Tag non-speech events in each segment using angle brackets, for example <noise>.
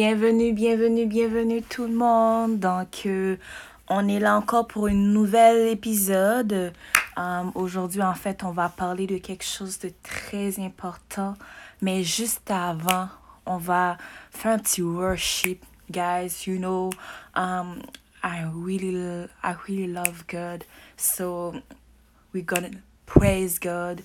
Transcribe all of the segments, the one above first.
Bienvenue, bienvenue, bienvenue tout le monde. Donc, euh, on est là encore pour une nouvelle épisode. Euh, Aujourd'hui, en fait, on va parler de quelque chose de très important. Mais juste avant, on va faire un petit worship. Guys, you know, um, I really, I really love God. So, we're gonna praise God.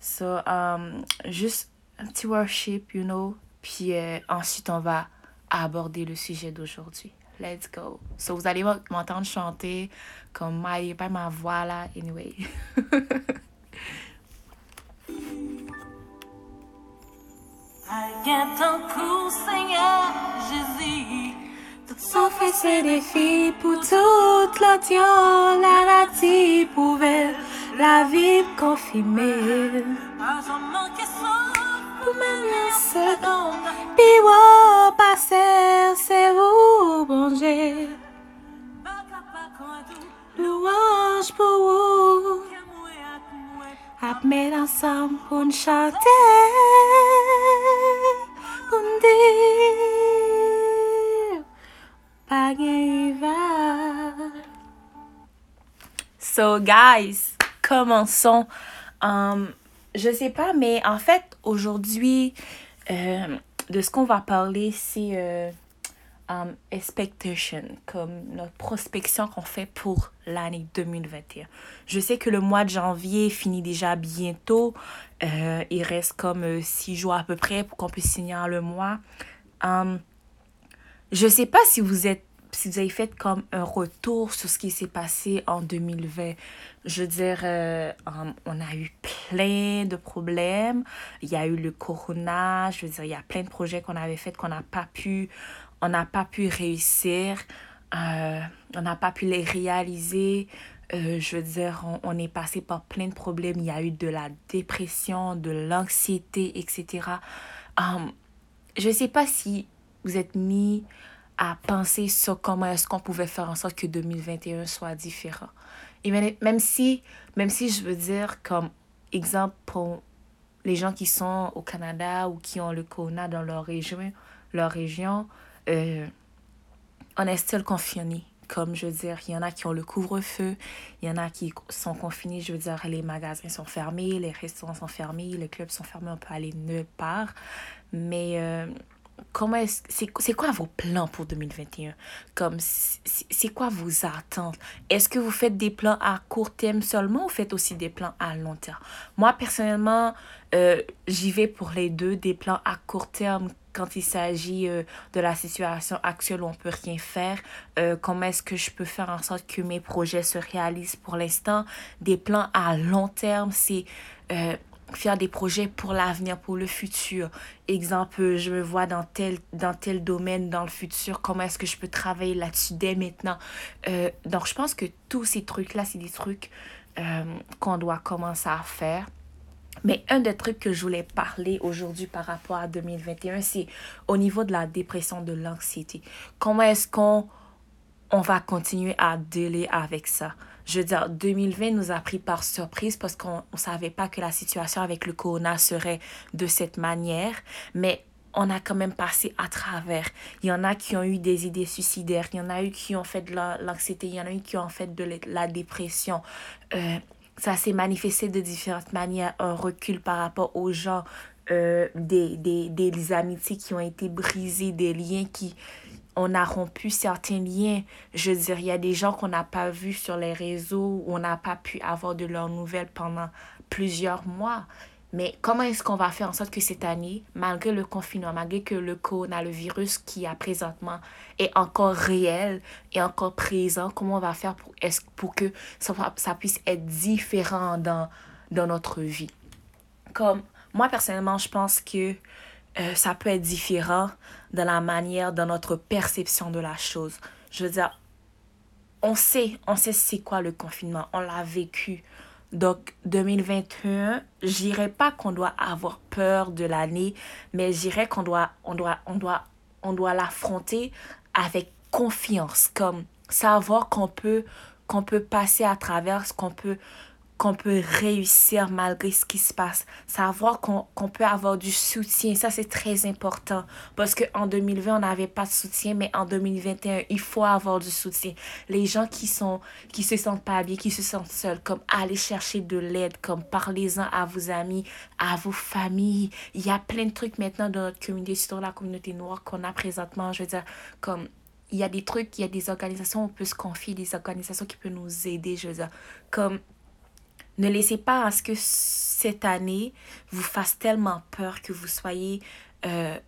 So, um, juste un petit worship, you know. Puis euh, ensuite, on va aborder le sujet d'aujourd'hui. Let's go. So, vous allez m'entendre chanter comme my, pas ma voix là, anyway. Arrête ton coup, Seigneur Jésus. Tout Sauf et défis pour toute la tienne, la nature pouvait la vie confirmer. So, guys, commençons. Um, je sais pas, mais en fait, aujourd'hui, euh, de ce qu'on va parler, c'est euh, um, expectation, comme notre prospection qu'on fait pour l'année 2021. Je sais que le mois de janvier finit déjà bientôt. Euh, il reste comme six jours à peu près pour qu'on puisse signer le mois. Um, je sais pas si vous êtes si vous avez fait comme un retour sur ce qui s'est passé en 2020. Je veux dire, euh, on a eu plein de problèmes. Il y a eu le corona. Je veux dire, il y a plein de projets qu'on avait faits qu'on n'a pas pu, on n'a pas pu réussir. Euh, on n'a pas pu les réaliser. Euh, je veux dire, on, est passé par plein de problèmes. Il y a eu de la dépression, de l'anxiété, etc. Je sais pas si vous êtes mis à penser sur comment est-ce qu'on pouvait faire en sorte que 2021 soit différent. Et même, si, même si je veux dire, comme exemple pour les gens qui sont au Canada ou qui ont le corona dans leur région, leur région euh, on est still confinés. Comme je veux dire, il y en a qui ont le couvre-feu, il y en a qui sont confinés, je veux dire, les magasins sont fermés, les restaurants sont fermés, les clubs sont fermés, on peut aller nulle part. Mais euh, comment est-ce c'est c'est quoi vos plans pour 2021 comme c'est quoi vos attentes? Est-ce que vous faites des plans à court terme seulement ou faites aussi des plans à long terme? Moi personnellement euh, j'y vais pour les deux des plans à court terme. Quand il s'agit euh, de la situation actuelle où on peut rien faire euh, comment est-ce que je peux faire en sorte que mes projets se réalisent pour l'instant? Des plans à long terme c'est faire des projets pour l'avenir, pour le futur. Exemple, je me vois dans tel, dans tel domaine dans le futur, comment est-ce que je peux travailler là-dessus dès maintenant? Euh, donc, je pense que tous ces trucs-là, c'est des trucs euh, qu'on doit commencer à faire. Mais un des trucs que je voulais parler aujourd'hui par rapport à 2021, c'est au niveau de la dépression, de l'anxiété. Comment est-ce qu'on on va continuer à dealer avec ça? Je veux dire, 2020 nous a pris par surprise parce qu'on ne savait pas que la situation avec le corona serait de cette manière, mais on a quand même passé à travers. Il y en a qui ont eu des idées suicidaires, il y en a eu qui ont fait de la- l'anxiété, il y en a eu qui ont fait de la- la dépression. Euh, ça s'est manifesté de différentes manières, un recul par rapport aux gens, euh, des, des, des amitiés qui ont été brisées, des liens qui, on a rompu certains liens. Je dire, il y a des gens qu'on n'a pas vus sur les réseaux, où on n'a pas pu avoir de leurs nouvelles pendant plusieurs mois. Mais comment est-ce qu'on va faire en sorte que cette année, malgré le confinement, malgré que le corona, le virus qui a présentement est encore réel et encore présent, comment on va faire pour, est pour que ça, ça puisse être différent dans, dans notre vie? Comme moi, personnellement, je pense que euh, ça peut être différent dans la manière, dans notre perception de la chose. Je veux dire, on sait, on sait c'est quoi le confinement, on l'a vécu. Donc, 2021, je dirais pas qu'on doit avoir peur de l'année, mais je dirais qu'on doit, on doit, on doit, on doit l'affronter avec confiance, comme savoir qu'on peut, qu'on peut passer à travers, qu'on peut, qu'on peut réussir malgré ce qui se passe. Savoir qu'on peut avoir du soutien, ça c'est très important. Parce qu'en 2020, on n'avait pas de soutien, mais en 2021, il faut avoir du soutien. Les gens qui sont qui se sentent pas bien, qui se sentent seuls, comme aller chercher de l'aide, comme parlez-en à vos amis, à vos familles. Il y a plein de trucs maintenant dans notre communauté, sur la communauté noire qu'on a présentement. Je veux dire, comme il y a des trucs, il y a des organisations on peut se confier, des organisations qui peuvent nous aider, je veux dire. Comme ne laissez pas à ce que cette année vous fasse tellement peur que vous soyez euh,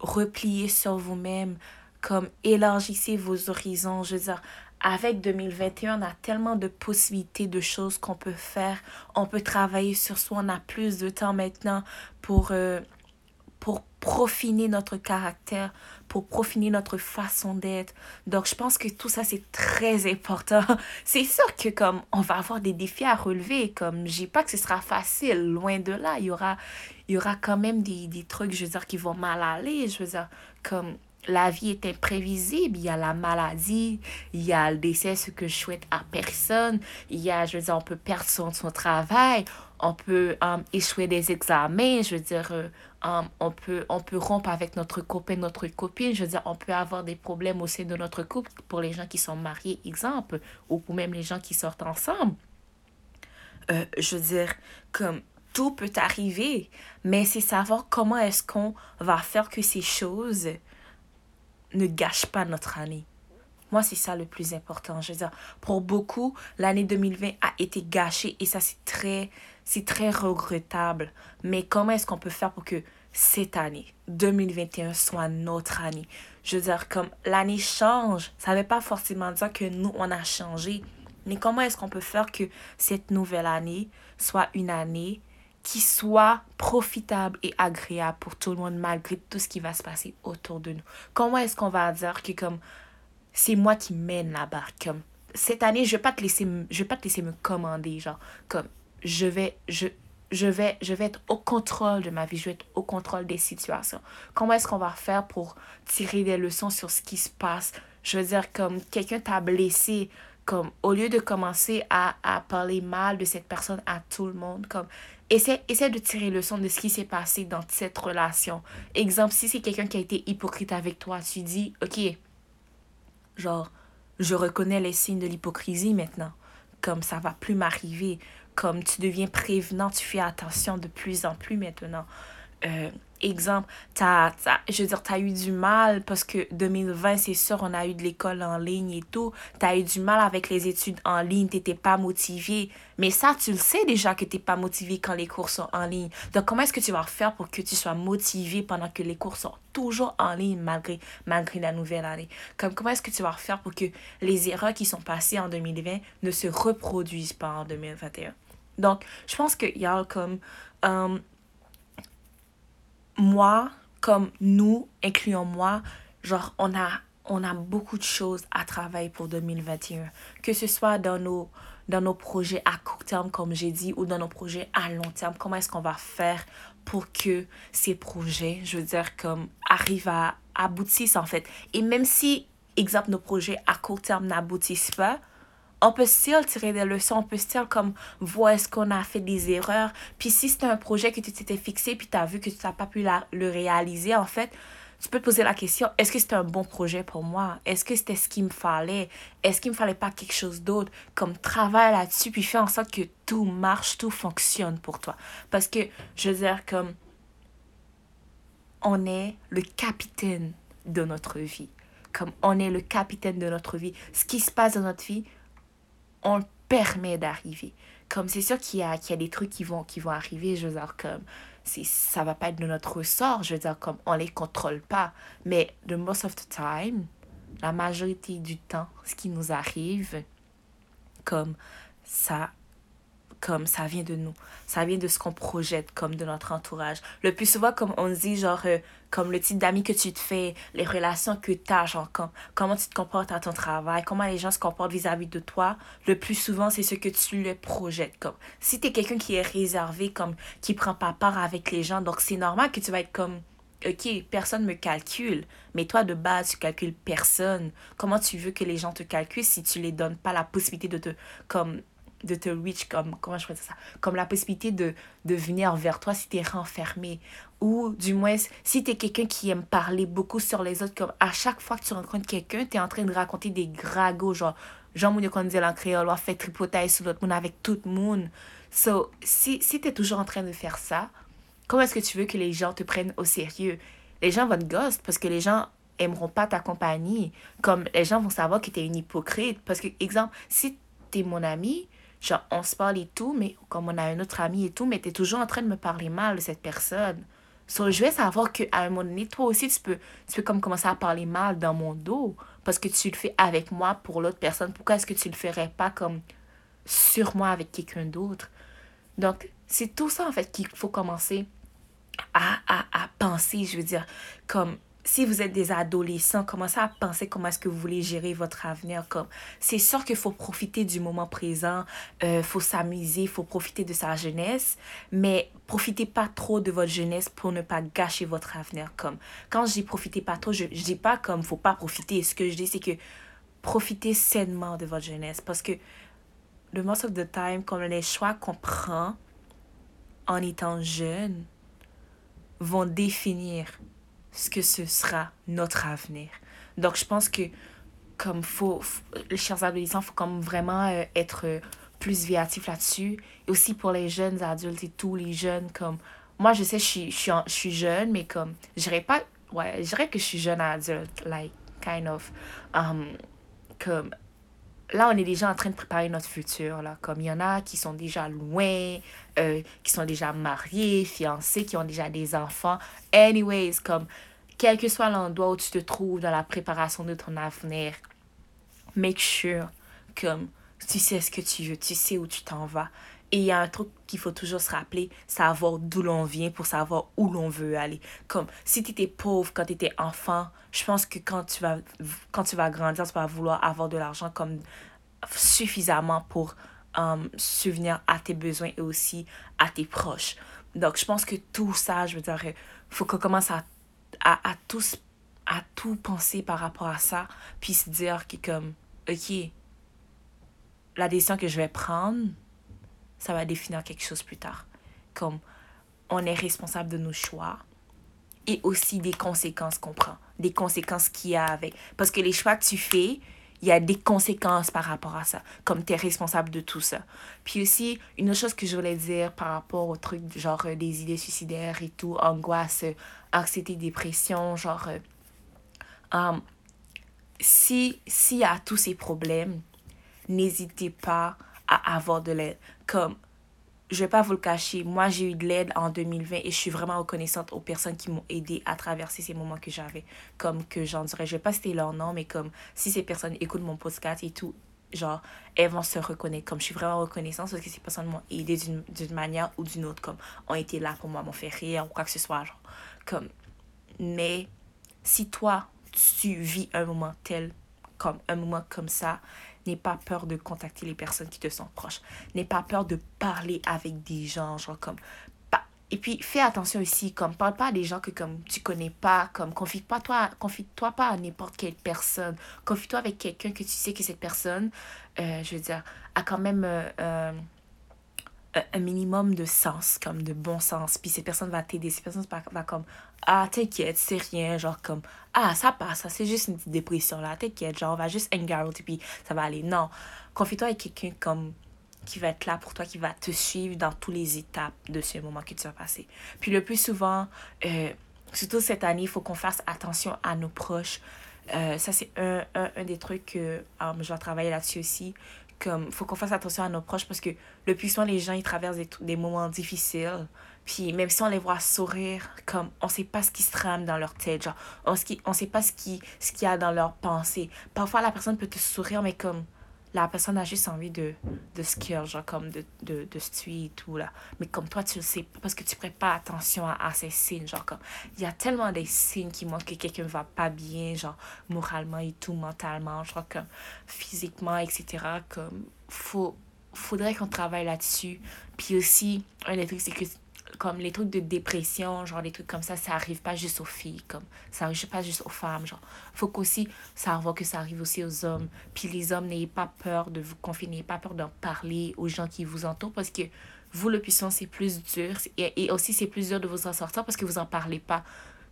replié sur vous-même, comme élargissez vos horizons. Je veux dire, avec 2021, on a tellement de possibilités de choses qu'on peut faire. On peut travailler sur soi. On a plus de temps maintenant pour, euh, pour profiner notre caractère, pour profiner notre façon d'être. Donc, je pense que tout ça, c'est très important. <laughs> C'est sûr que comme on va avoir des défis à relever, comme je dis pas que ce sera facile, loin de là. Il y aura, il y aura quand même des, des trucs, je veux dire, qui vont mal aller. Je veux dire, comme la vie est imprévisible. Il y a la maladie, il y a le décès, ce que je souhaite à personne. Il y a, je veux dire, on peut perdre son, travail, on peut um, échouer des examens, je veux dire, euh, um, on, peut, on peut rompre avec notre copain, notre copine. Je veux dire, on peut avoir des problèmes au sein de notre couple pour les gens qui sont mariés, exemple, ou même les gens qui sortent ensemble. Euh, je veux dire, comme tout peut arriver, mais c'est savoir comment est-ce qu'on va faire que ces choses ne gâchent pas notre année. Moi, c'est ça le plus important. Je veux dire, pour beaucoup, l'année 2020 a été gâchée et ça, c'est très, c'est très regrettable. Mais comment est-ce qu'on peut faire pour que cette année, 2021, soit notre année? Je veux dire, comme l'année change, ça ne veut pas forcément dire que nous, on a changé. Mais comment est-ce qu'on peut faire que cette nouvelle année soit une année qui soit profitable et agréable pour tout le monde malgré tout ce qui va se passer autour de nous. Comment est-ce qu'on va dire que comme c'est moi qui mène la barque comme cette année je vais pas te laisser je vais pas te laisser me commander genre comme je vais je je vais je vais être au contrôle de ma vie, je vais être au contrôle des situations. Comment est-ce qu'on va faire pour tirer des leçons sur ce qui se passe? Je veux dire comme quelqu'un t'a blessé comme au lieu de commencer à, à parler mal de cette personne à tout le monde comme essaie, essaie de tirer leçon de ce qui s'est passé dans cette relation. Exemple, si c'est quelqu'un qui a été hypocrite avec toi, tu dis, ok, genre, je reconnais les signes de l'hypocrisie maintenant. Comme ça va plus m'arriver. Comme tu deviens prévenant, tu fais attention de plus en plus maintenant. Euh, exemple, t'as, t'as- je veux dire, tu as eu du mal parce que 2020, c'est sûr, on a eu de l'école en ligne et tout. Tu as eu du mal avec les études en ligne, tu n'étais pas motivé. Mais ça, tu le sais déjà que tu n'es pas motivé quand les cours sont en ligne. Donc, comment est-ce que tu vas faire pour que tu sois motivé pendant que les cours sont toujours en ligne malgré, malgré la nouvelle année? Comme, comment est-ce que tu vas faire pour que les erreurs qui sont passées en 2020 ne se reproduisent pas en 2021? Donc, je pense qu'il y comme... euh, moi, comme nous, incluant moi, genre, on a, on a beaucoup de choses à travailler pour 2021. Que ce soit dans nos, dans nos projets à court terme, comme j'ai dit, ou dans nos projets à long terme. Comment est-ce qu'on va faire pour que ces projets, je veux dire, comme, arrivent à aboutissent, en fait. Et même si, exemple, nos projets à court terme n'aboutissent pas, on peut still tirer des leçons, on peut still comme voir est-ce qu'on a fait des erreurs. Puis si c'est un projet que tu t'étais fixé puis tu as vu que tu n'as pas pu le réaliser, en fait, tu peux te poser la question, est-ce que c'était un bon projet pour moi? Est-ce que c'était ce qu'il me fallait? Est-ce qu'il me fallait pas quelque chose d'autre? Comme travaille là-dessus puis fais en sorte que tout marche, tout fonctionne pour toi. Parce que, je veux dire, comme on est le capitaine de notre vie. Comme on est le capitaine de notre vie. Ce qui se passe dans notre vie, on le permet d'arriver. Comme c'est sûr qu'il y a, y a des trucs qui vont, qui vont arriver, je veux dire, comme c'est, ça va pas être de notre ressort, je veux dire, comme on les contrôle pas. Mais the most of the time, la majorité du temps, ce qui nous arrive, comme ça comme ça vient de nous. Ça vient de ce qu'on projette comme de notre entourage. Le plus souvent, comme on dit, genre, euh, comme le type d'amis que tu te fais, les relations que tu as, genre, comme, comment tu te comportes à ton travail, comment les gens se comportent vis-à-vis de toi, le plus souvent, c'est ce que tu le projettes. Comme, si tu es quelqu'un qui est réservé, comme, qui prend pas part avec les gens, donc c'est normal que tu vas être comme, ok, personne me calcule, mais toi de base, tu calcules personne. Comment tu veux que les gens te calculent si tu les donnes pas la possibilité de te, comme, de te reach, comme, comment je pourrais ça, comme la possibilité de, de venir vers toi si tu es renfermé. Ou du moins, si tu es quelqu'un qui aime parler beaucoup sur les autres, comme à chaque fois que tu rencontres quelqu'un, tu es en train de raconter des gragots, genre, Jean Mounio qu'on disait en créole, ou fait tripoter sur l'autre monde avec tout le monde. So, si, si tu es toujours en train de faire ça, comment est-ce que tu veux que les gens te prennent au sérieux? Les gens vont te ghost parce que les gens aimeront pas ta compagnie. Comme les gens vont savoir que tu es une hypocrite. Parce que, exemple, si tu es mon ami, genre, on se parle et tout, mais comme on a un autre ami et tout, mais tu es toujours en train de me parler mal de cette personne. So, je vais savoir qu'à un moment donné, toi aussi, tu peux, tu peux comme commencer à parler mal dans mon dos parce que tu le fais avec moi pour l'autre personne. Pourquoi est-ce que tu le ferais pas comme sur moi avec quelqu'un d'autre? Donc, c'est tout ça, en fait, qu'il faut commencer à penser, je veux dire, comme si vous êtes des adolescents, commencez à penser comment est-ce que vous voulez gérer votre avenir. Comme c'est sûr qu'il faut profiter du moment présent, euh, faut s'amuser, faut profiter de sa jeunesse, mais profitez pas trop de votre jeunesse pour ne pas gâcher votre avenir. Comme quand je dis profitez pas trop, je, je dis pas comme faut pas profiter. Ce que je dis c'est que profitez sainement de votre jeunesse parce que le most of the time, comme les choix qu'on prend en étant jeune vont définir ce que ce sera notre avenir. Donc, je pense que, comme faut, les chers adolescents, il faut comme vraiment euh, être euh, plus véatif là-dessus. Et aussi pour les jeunes adultes et tous les jeunes, comme, moi, je sais, je suis, je suis, je suis jeune, mais comme, je dirais pas, ouais, je dirais que je suis jeune adulte, like, kind of. Um, comme, là, on est déjà en train de préparer notre futur. Là. Comme il y en a qui sont déjà loin, euh, qui sont déjà mariés, fiancés, qui ont déjà des enfants. Anyways, comme quel que soit l'endroit où tu te trouves dans la préparation de ton avenir, make sure comme tu sais ce que tu veux, tu sais où tu t'en vas. Et il y a un truc qu'il faut toujours se rappeler, savoir d'où l'on vient pour savoir où l'on veut aller. Comme si tu étais pauvre quand tu étais enfant, je pense que quand tu vas quand tu vas grandir, tu vas vouloir avoir de l'argent comme suffisamment pour um, subvenir à tes besoins et aussi à tes proches. Donc je pense que tout ça, je veux dire, faut qu'on commence à à, à tous à tout penser par rapport à ça, puis se dire que comme OK, la décision que je vais prendre, ça va définir quelque chose plus tard. Comme on est responsable de nos choix et aussi des conséquences qu'on prend, des conséquences qu'il y a avec. Parce que les choix que tu fais, il y a des conséquences par rapport à ça, comme tu es responsable de tout ça. Puis aussi, une autre chose que je voulais dire par rapport au truc, genre euh, des idées suicidaires et tout, angoisse, anxiété, dépression, genre, euh, um, si s'il y a tous ces problèmes, n'hésitez pas à avoir de l'aide. Comme, je vais pas vous le cacher, moi j'ai eu de l'aide en 2020 et je suis vraiment reconnaissante aux personnes qui m'ont aidé à traverser ces moments que j'avais. Comme que j'en dirais, je vais pas citer leur nom, mais comme si ces personnes écoutent mon podcast et tout, genre, elles vont se reconnaître. Comme je suis vraiment reconnaissante parce que ces personnes m'ont aidé d'une manière ou d'une autre, comme ont été là pour moi, m'ont fait rire ou quoi que ce soit. Genre, comme, mais si toi, tu vis un moment tel, comme un moment comme ça, N'aie pas peur de contacter les personnes qui te sont proches. N'aie pas peur de parler avec des gens, genre comme... Et puis, fais attention aussi, comme, parle pas à des gens que, comme, tu connais pas, comme, confie-toi toi, confie-toi pas à n'importe quelle personne. Confie-toi avec quelqu'un que tu sais que cette personne, euh, je veux dire, a quand même... Euh, euh, un minimum de sens, comme de bon sens. Puis cette personne va t'aider. Cette personne va, va comme Ah, t'inquiète, c'est rien. Genre comme Ah, ça passe, c'est juste une petite dépression là. T'inquiète, genre on va juste hang out puis ça va aller. Non. Confie-toi avec quelqu'un comme qui va être là pour toi, qui va te suivre dans toutes les étapes de ce moment que tu vas passer. Puis le plus souvent, euh, surtout cette année, il faut qu'on fasse attention à nos proches. Euh, ça, c'est un, un, un, des trucs que um, je vais travailler là-dessus aussi comme faut qu'on fasse attention à nos proches parce que le plus souvent les gens ils traversent des, des moments difficiles. Puis même si on les voit sourire comme on sait pas ce qui se trame dans leur tête genre on, on sait pas ce qui ce qu'il y a dans leur pensée parfois la personne peut te sourire mais comme la personne a juste envie de, de se kill, genre comme de, de, de se tuer et tout, là. Mais comme toi, tu le sais pas parce que tu prêtes pas attention à, à, ces signes, genre comme... Il y a tellement des signes qui montrent que quelqu'un va pas bien, genre moralement et tout, mentalement, genre comme physiquement, etc. Comme, faut, faudrait qu'on travaille là-dessus. Puis aussi, un des trucs, c'est que comme les trucs de dépression, genre les trucs comme ça, ça arrive pas juste aux filles, comme ça arrive pas juste aux femmes, genre. Faut qu'aussi savoir que ça arrive aussi aux hommes. Puis les hommes, n'ayez pas peur de vous confier, n'ayez pas peur d'en parler aux gens qui vous entourent parce que vous, le puissant, c'est plus dur. Et, et aussi, c'est plus dur de vous en sortir parce que vous en parlez pas.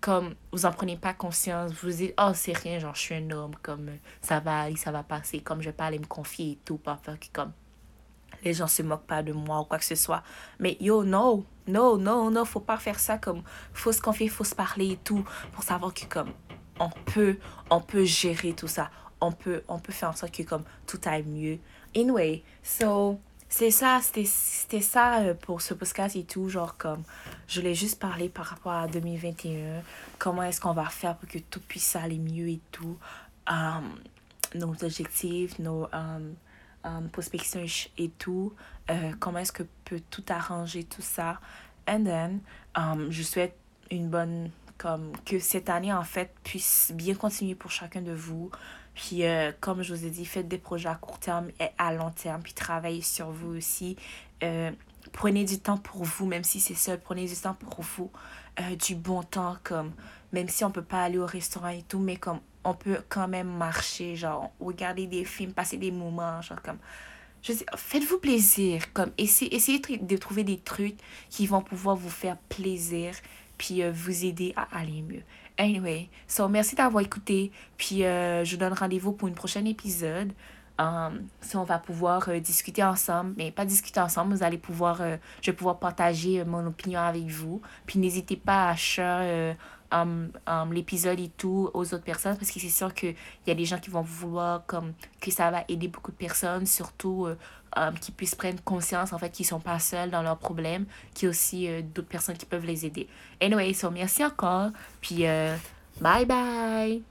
Comme vous en prenez pas conscience, vous dites, oh, c'est rien, genre, je suis un homme, comme ça va aller, ça va passer, comme je vais pas aller me confier et tout, pas faire que comme les gens se moquent pas de moi ou quoi que ce soit. Mais yo, no, no, no, no, faut pas faire ça comme, faut se confier, faut se parler et tout, pour savoir que comme, on peut, on peut gérer tout ça. On peut, on peut faire en sorte que comme, tout aille mieux. Anyway, so, c'est ça, c'était ça euh, pour ce podcast et tout, genre comme, je voulais juste parler par rapport à 2021, comment est-ce qu'on va faire pour que tout puisse aller mieux et tout, um, nos objectifs, nos... Um, um, prospection et tout, euh, comment est-ce que peut tout arranger tout ça. And then, um, je souhaite une bonne, comme, que cette année, en fait, puisse bien continuer pour chacun de vous. Puis, euh, comme je vous ai dit, faites des projets à court terme et à long terme, puis travaillez sur vous aussi. Euh, prenez du temps pour vous, même si c'est seul, prenez du temps pour vous. du bon temps, comme, même si on peut pas aller au restaurant et tout, mais comme, on peut quand même marcher, genre, regarder des films, passer des moments, genre, comme, je sais, faites-vous plaisir, comme, essayez, essayez de trouver des trucs qui vont pouvoir vous faire plaisir, puis euh, vous aider à aller mieux. Anyway, so, merci d'avoir écouté, puis euh, je vous donne rendez-vous pour une prochaine épisode. Um, si on va pouvoir euh, discuter ensemble, mais pas discuter ensemble, vous allez pouvoir, je vais pouvoir partager mon opinion avec vous. Puis n'hésitez pas à share um, um, l'épisode et tout aux autres personnes parce que c'est sûr qu'il y a des gens qui vont vouloir comme que ça va aider beaucoup de personnes, surtout euh, um, qui puissent prendre conscience en fait qu'ils sont pas seuls dans leurs problèmes, qu'il y a aussi euh, d'autres personnes qui peuvent les aider. Anyway, so merci encore, puis euh, bye bye!